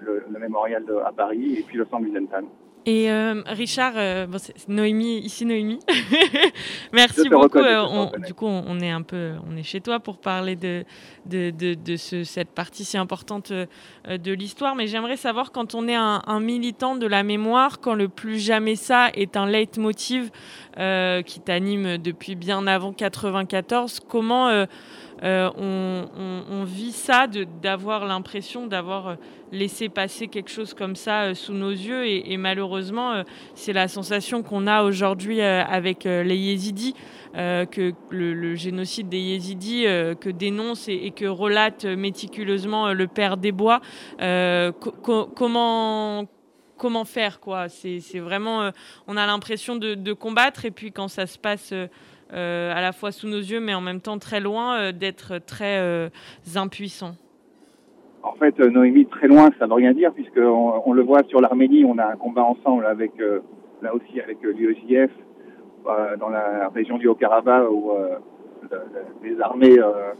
le, le mémorial à Paris et puis le centre Musentan. Et euh, Richard, euh, bon, Noémie, ici Noémie. Merci beaucoup. euh, on- du coup, on, est un peu, on est chez toi pour parler de de, de, de ce- cette partie si importante euh, de l'histoire. Mais j'aimerais savoir quand on est un, un militant de la mémoire, quand le plus jamais ça est un leitmotiv euh, qui t'anime depuis bien avant 94, comment euh, on, vit ça, d'avoir l'impression d'avoir euh, laissé passer quelque chose comme ça euh, sous nos yeux. Et, malheureusement, c'est la sensation qu'on a aujourd'hui avec les yézidis, que le, génocide des yézidis que dénonce et, que relate méticuleusement le père Desbois. Co- co- comment comment faire quoi? C'est vraiment on a l'impression de, combattre et puis quand ça se passe à la fois sous nos yeux mais en même temps très loin euh, d'être très euh, impuissant En fait, euh, Noémie, très loin, ça ne veut rien dire, puisqu'on on le voit sur l'Arménie, on a un combat ensemble avec, euh, là aussi avec euh, l'UEJF, euh, dans la région du Haut-Karabakh, où euh, le- le- les armées euh,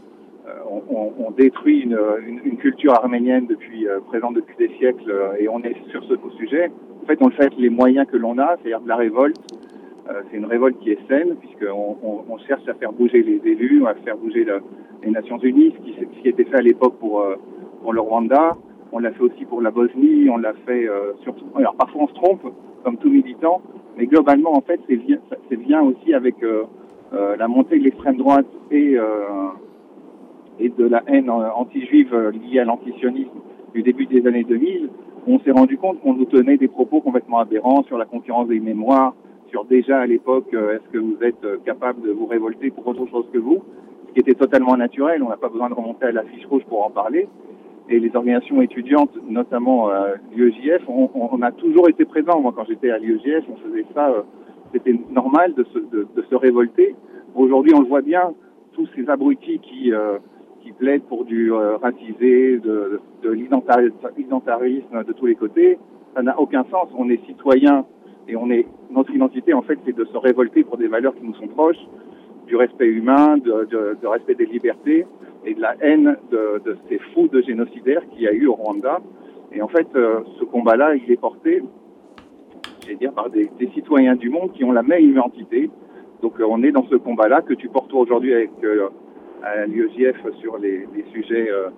euh, ont, détruit une, culture arménienne depuis, euh, présente depuis des siècles, euh, et on est sur ce sujet. En fait, on le fait avec les moyens que l'on a, c'est-à-dire de la révolte. Euh, c'est une révolte qui est saine, puisqu'on on, on cherche à faire bouger les élus, à faire bouger le- les Nations Unies, ce qui, ce qui était fait à l'époque pour, euh, pour le Rwanda. On l'a fait aussi pour la Bosnie, on l'a fait euh, surtout. Alors parfois on se trompe, comme tout militant, mais globalement en fait c'est bien, c'est bien aussi avec euh, euh, la montée de l'extrême droite et et de la haine anti-juive liée à l'antisionisme du début des années 2000, on s'est rendu compte qu'on nous tenait des propos complètement aberrants sur la concurrence des mémoires, sur déjà à l'époque, euh, est-ce que vous êtes euh, capable de vous révolter pour autre chose que vous, ce qui était totalement naturel, on n'a pas besoin de remonter à la fiche rouge pour en parler. Et les organisations étudiantes, notamment euh, l'UEJF, on, on- a toujours été présents. Moi, quand j'étais à l'UEJF, on faisait ça, euh, c'était normal de se, de, de se révolter. Aujourd'hui, on le voit bien, tous ces abrutis qui, euh, qui plaident pour du euh, racisé, de, de l'identari- l'identarisme de tous les côtés, ça n'a aucun sens. On est citoyen et on est notre identité en fait, c'est de se révolter pour des valeurs qui nous sont proches, du respect humain, de, de, de respect des libertés et de la haine de, de ces fous de génocidaires qu'il y a eu au Rwanda. Et en fait, euh, ce combat-là, il est porté, j'allais dire, par des, des citoyens du monde qui ont la même identité. Donc, euh, on est dans ce combat-là que tu portes aujourd'hui avec euh, l'UEJF sur les, les sujets euh,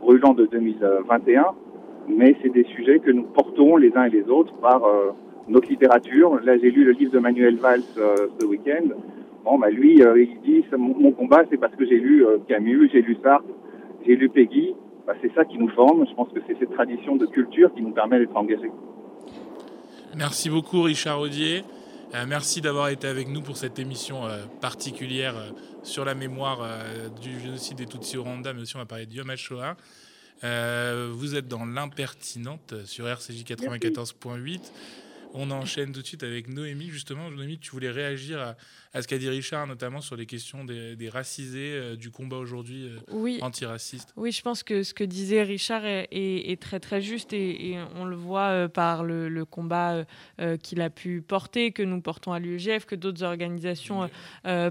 brûlants de 2021. Mais c'est des sujets que nous portons les uns et les autres par notre littérature. Là, j'ai lu le livre de Manuel Valls euh, ce week-end. Bon, bah lui, euh, il dit, mon, combat, c'est parce que j'ai lu euh, Camus, j'ai lu Sartre, j'ai lu Peggy. Bah, c'est ça qui nous forme. Je pense que c'est cette tradition de culture qui nous permet d'être engagés. Merci beaucoup Richard Audier. Merci d'avoir été avec nous pour cette émission particulière sur la mémoire du génocide des Tutsis au Rwanda, mais aussi on va parler de Yom HaShoah. Vous êtes dans l'impertinente sur RCJ 94.8. On enchaîne tout de suite avec Noémie. Justement, Noémie, tu voulais réagir à, à ce qu'a dit Richard, notamment sur les questions des, des racisés, euh, du combat aujourd'hui euh, Oui. antiraciste. Oui, je pense que ce que disait Richard est, est- est très très juste et, et on le voit euh, par le, le combat qu'il a pu porter, que nous portons à l'UEGF, que d'autres organisations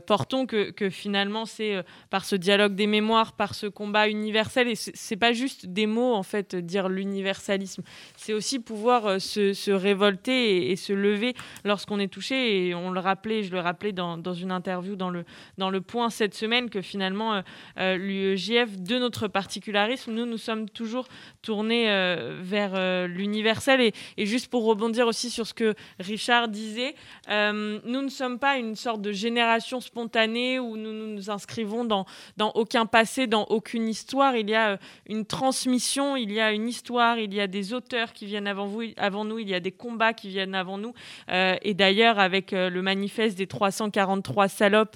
portons, que, que finalement c'est par ce dialogue des mémoires, par ce combat universel et c'est pas juste des mots en fait dire l'universalisme, c'est aussi pouvoir se, se révolter et, et se lever lorsqu'on est touché et on le rappelait, je le rappelais dans, dans une interview dans le dans le point cette semaine que finalement euh, euh, l'UEJF, de notre particularisme, nous, nous sommes toujours tournés euh, vers euh, l'universel. Et, juste pour rebondir aussi sur ce que Richard disait, euh, nous ne sommes pas une sorte de génération spontanée où nous nous, nous inscrivons dans, dans aucun passé, dans aucune histoire. Il y a une transmission, il y a une histoire, il y a des auteurs qui viennent avant, vous, avant nous, il y a des combats qui viennent avant nous. Et d'ailleurs, avec le manifeste des 343 salopes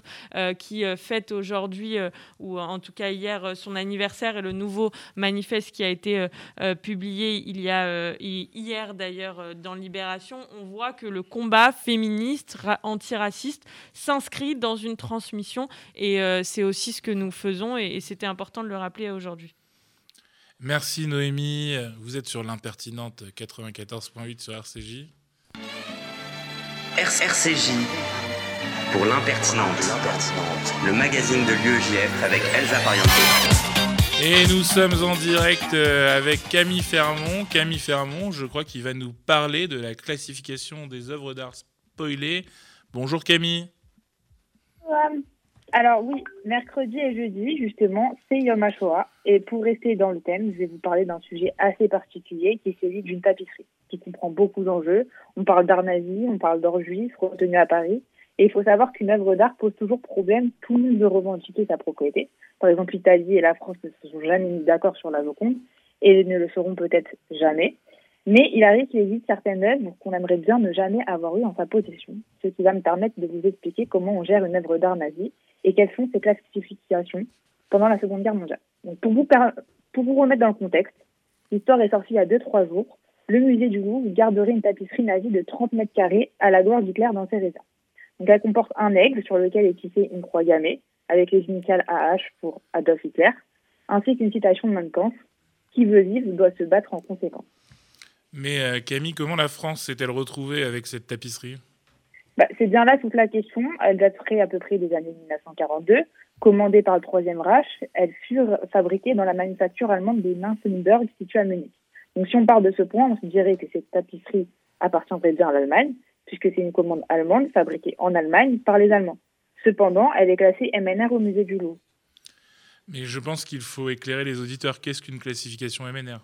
qui fête aujourd'hui, ou en tout cas hier, son anniversaire et le nouveau manifeste qui a été publié il y a euh, hi- hier d'ailleurs euh, dans Libération, on voit que le combat féministe, ra- antiraciste s'inscrit dans une transmission et euh, c'est aussi ce que nous faisons et, et c'était important de le rappeler aujourd'hui. Merci Noémie. Vous êtes sur l'impertinente 94.8 sur RCJ. RCJ pour l'impertinente, le magazine de l'UEJF avec Elsa Pariente. Et nous sommes en direct euh, avec Camille Fermont. Camille Fermont, je crois qu'il va nous parler de la classification des œuvres d'art spoilées. Bonjour Camille. Euh, Alors oui, mercredi et jeudi, justement, c'est Yom HaShoah. Et pour rester dans le thème, je vais vous parler d'un sujet assez particulier qui est celui d'une tapisserie, qui comprend beaucoup d'enjeux. On parle d'art nazi, on parle d'or juif retenu à Paris. Et il faut savoir qu'une œuvre d'art pose toujours problème. Tout le monde veut revendiquer sa propriété. Par exemple, l'Italie et la France ne se sont jamais mis d'accord sur la Joconde et ne le seront peut-être jamais. Mais il arrive qu'il existe certaines œuvres qu'on aimerait bien ne jamais avoir eues en sa possession, ce qui va me permettre de vous expliquer comment on gère une œuvre d'art nazie et quelles sont ses classifications pendant la Seconde Guerre mondiale. Donc, pour, vous pour vous remettre dans le contexte, l'histoire est sortie il y a 2-3 jours. Le musée du Louvre garderait une tapisserie nazie de 30 mètres carrés à la gloire d'Hitler dans ses réserves. Donc, elle comporte un aigle sur lequel est tissée une croix gammée avec les initiales AH pour Adolf Hitler, ainsi qu'une citation de Mein Kampf qui veut vivre doit se battre en conséquence. Mais euh, Camille, comment la France s'est-elle retrouvée avec cette tapisserie? Bah, c'est bien là toute la question. Elle daterait à peu près des années 1942. Commandée par le Troisième Reich, elles furent fabriquées dans la manufacture allemande de Nymphenburg située à Munich. Donc si on part de ce point, on se dirait que cette tapisserie appartiendrait bien à l'Allemagne, puisque c'est une commande allemande fabriquée en Allemagne par les Allemands. Cependant, elle est classée MNR au musée du Louvre. Mais je pense qu'il faut éclairer les auditeurs. Qu'est-ce qu'une classification MNR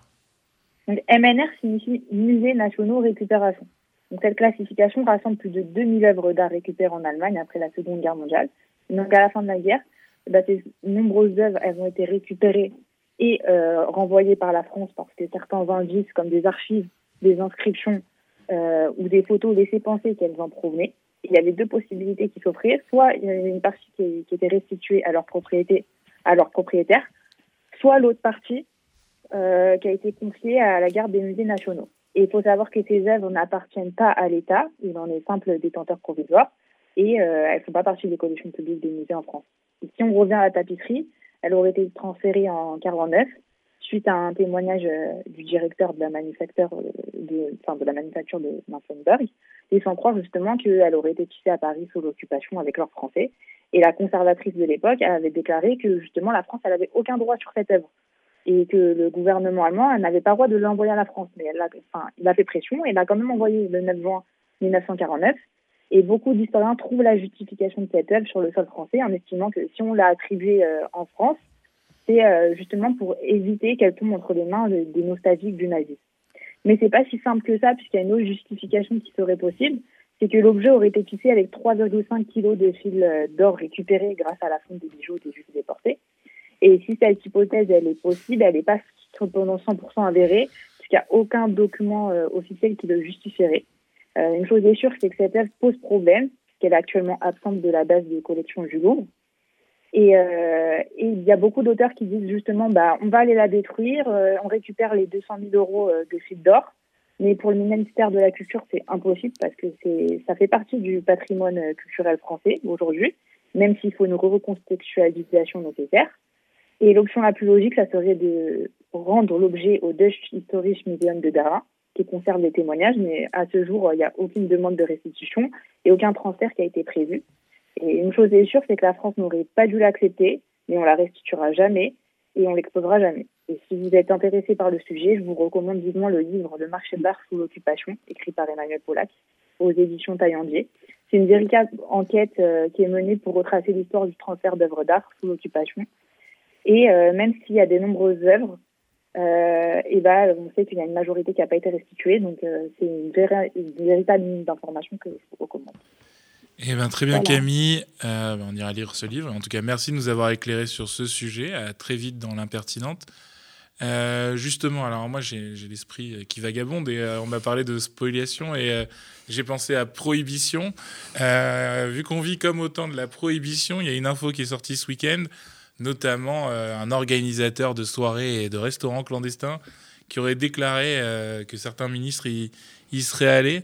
Donc, MNR signifie Musées nationaux récupération. Donc, cette classification rassemble plus de 2000 œuvres d'art récupérées en Allemagne après la Seconde Guerre mondiale. Donc, à la fin de la guerre, bah, ces nombreuses œuvres elles ont été récupérées et euh, renvoyées par la France parce que certains indices, comme des archives, des inscriptions euh, ou des photos, laissaient penser qu'elles en provenaient. Il y avait deux possibilités qui s'offrirent. Soit il y avait une partie qui, était restituée à leur propriété, à leur propriétaire, soit l'autre partie euh, qui a été confiée à la garde des musées nationaux. Et il faut savoir que ces œuvres n'appartiennent pas à l'État, il en est simple détenteur provisoire, et euh, elles ne font pas partie des collections publiques des musées en France. Si on revient à la tapisserie, elle aurait été transférée en 49 suite à un témoignage euh, du directeur de la manufacture euh, de, enfin, de la manufacture croire justement qu'elle aurait été tissée à Paris sous l'occupation avec l'or français. Et la conservatrice de l'époque avait déclaré que justement la France, elle avait aucun droit sur cette œuvre et que le gouvernement allemand n'avait pas le droit de l'envoyer à la France. Mais il a fait pression et il a quand même envoyé le 9 juin 1949. Et beaucoup d'historiens trouvent la justification de cette œuvre sur le sol français en estimant que si on l'a attribuée euh, en France, c'est euh, justement pour éviter qu'elle tombe entre les mains de- des nostalgiques du nazisme. Mais c'est pas si simple que ça, puisqu'il y a une autre justification qui serait possible, c'est que l'objet aurait été tissé avec 3,5 kg de fil euh, d'or récupéré grâce à la fonte des bijoux des juifs déportés. Et si cette hypothèse elle est possible, elle n'est pas cependant 100% avérée, puisqu'il n'y a aucun document euh, officiel qui le justifierait. Une chose est sûre, c'est que cette œuvre pose problème, puisqu'elle est actuellement absente de la base des collections du Louvre. Et, euh, il y a beaucoup d'auteurs qui disent justement, bah, on va aller la détruire, euh, on récupère les 200 000 euros euh, de fil d'or, mais pour le ministère de la Culture, c'est impossible parce que ça fait partie du patrimoine euh, culturel français aujourd'hui, même s'il faut une recontextualisation nécessaire. Et l'option la plus logique, ça serait de rendre l'objet au Deutsche Historisches Museum de Berlin, qui conserve les témoignages, mais à ce jour, il n'y a aucune demande de restitution et aucun transfert qui a été prévu. Et une chose est sûre, c'est que la France n'aurait pas dû l'accepter, mais on la restituera jamais et on l'exposera jamais. Et si vous êtes intéressé par le sujet, je vous recommande vivement le livre Le marché de l'art sous l'occupation, écrit par Emmanuel Pollack, aux éditions Taillandier. C'est une véritable enquête euh, qui est menée pour retracer l'histoire du transfert d'œuvres d'art sous l'occupation. Et euh, même s'il y a de nombreuses œuvres, euh, et ben, on sait qu'il y a une majorité qui n'a pas été restituée, donc c'est une, une véritable mine d'informations que je vous recommande. Eh ben, très bien Voilà. Camille, Euh, ben, on ira lire ce livre. En tout cas, merci de nous avoir éclairé sur ce sujet. À très vite dans l'impertinente. Euh, justement, alors moi j'ai l'esprit euh, qui vagabonde et euh, on m'a parlé de spoliation et euh, j'ai pensé à prohibition. Euh, vu qu'on vit comme au temps de la prohibition, il y a une info qui est sortie ce week-end, notamment euh, un organisateur de soirées et de restaurants clandestins qui aurait déclaré euh, que certains ministres y, y seraient allés.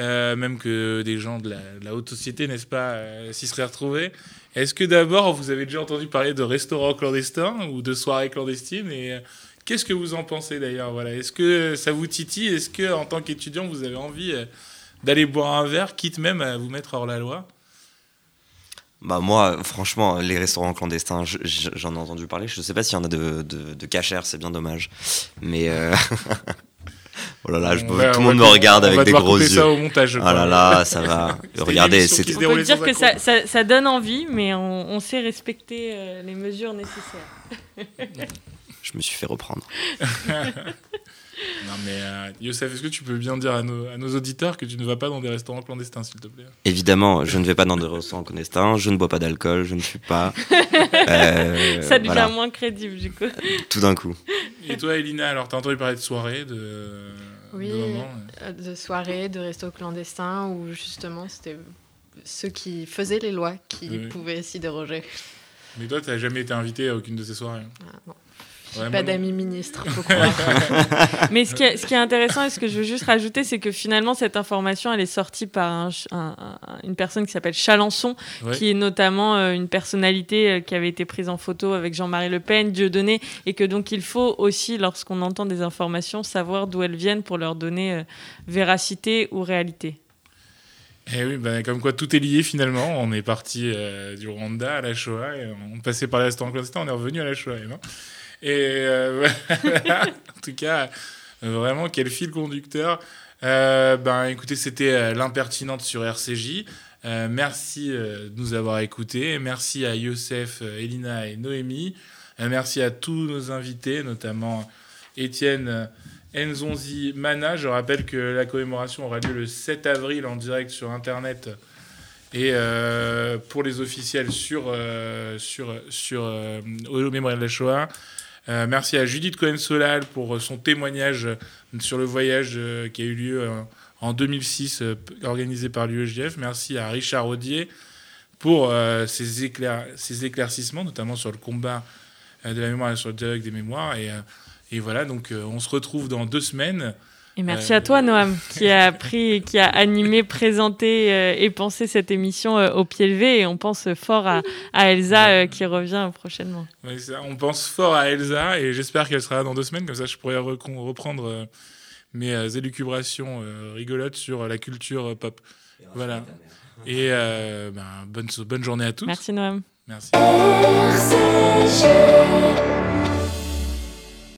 Euh, même que des gens de la, haute société, n'est-ce pas, euh, s'y seraient retrouvés. Est-ce que d'abord, vous avez déjà entendu parler de restaurants clandestins ou de soirées clandestines et euh, Qu'est-ce que vous en pensez d'ailleurs voilà. Est-ce que ça vous titille? Est-ce que en tant qu'étudiant, vous avez envie d'aller boire un verre, quitte même à vous mettre hors la loi? Bah moi, franchement, les restaurants clandestins, je- je- j'en ai entendu parler. Je sais pas s'il y en a de, de, de cachers, c'est bien dommage. Mais oh là là, je- tout le monde me regarde avec des gros yeux. ça au montage, oh là là, ça va. Regardez, c'est On peut dire que ça, ça- ça donne envie, mais on, on sait respecter euh, les mesures nécessaires. je me suis fait reprendre. Non mais euh, Youssef, est-ce que tu peux bien dire à nos, à nos auditeurs que tu ne vas pas dans des restaurants clandestins, s'il te plaît? Évidemment, je ne vais pas dans des restaurants clandestins, je ne bois pas d'alcool, je ne fume pas. Euh, ça devient voilà. moins crédible, du coup. Tout d'un coup. Et toi, Elina, alors t'as entendu parler de soirée, de, Oui, de moments? euh, de soirées, de restos clandestins où justement c'était ceux qui faisaient les lois qui Oui. pouvaient s'y déroger. Mais toi, t'as jamais été invité à aucune de ces soirées Ah, non. Ouais, Pas d'amis ministres, faut croire. Mais ce qui, est, ce qui est intéressant et ce que je veux juste rajouter, c'est que finalement, cette information, elle est sortie par un ch- un- un- une personne qui s'appelle Chalençon, Ouais. qui est notamment euh, une personnalité euh, qui avait été prise en photo avec Jean-Marie Le Pen, Dieudonné, et que donc il faut aussi, lorsqu'on entend des informations, savoir d'où elles viennent pour leur donner euh, véracité ou réalité. Eh oui, bah, comme quoi tout est lié finalement. On est parti euh, du Rwanda à la Shoah, et on passait par les restaurants clandestins, on est revenu à la Shoah. et voilà. en tout cas, euh, vraiment, quel fil conducteur. Euh, ben, écoutez, c'était euh, l'impertinente sur RCJ. Euh, merci euh, de nous avoir écoutés. Merci à Youssef, euh, Elina et Noémie. Euh, merci à tous nos invités, notamment Étienne euh, Nzonzi Mana. Je rappelle que la commémoration aura lieu le 7 avril en direct sur Internet et euh, pour les officiels sur, euh, sur, sur euh, Mémorial de la Shoah. Euh, merci à Judith Cohen-Solal pour son témoignage sur le voyage euh, qui a eu lieu euh, en 2006, euh, organisé par l'UEJF. Merci à Richard Audier pour euh, ses, éclair- ses éclaircissements, notamment sur le combat euh, de la mémoire et sur le dialogue des mémoires. Et, euh, voilà, donc euh, on se retrouve dans deux semaines. Et merci Euh, à toi, Noam, qui a pris, qui a animé, présenté euh, et pensé cette émission euh, au pied levé. Et on pense fort à, à Elsa euh, qui revient prochainement. On pense fort à Elsa et j'espère qu'elle sera là dans deux semaines, comme ça je pourrai reprendre euh, mes euh, élucubrations euh, rigolotes sur la culture euh, pop. Voilà. Et euh, ben, bonne, bonne journée à tous. Merci, Noam. Merci.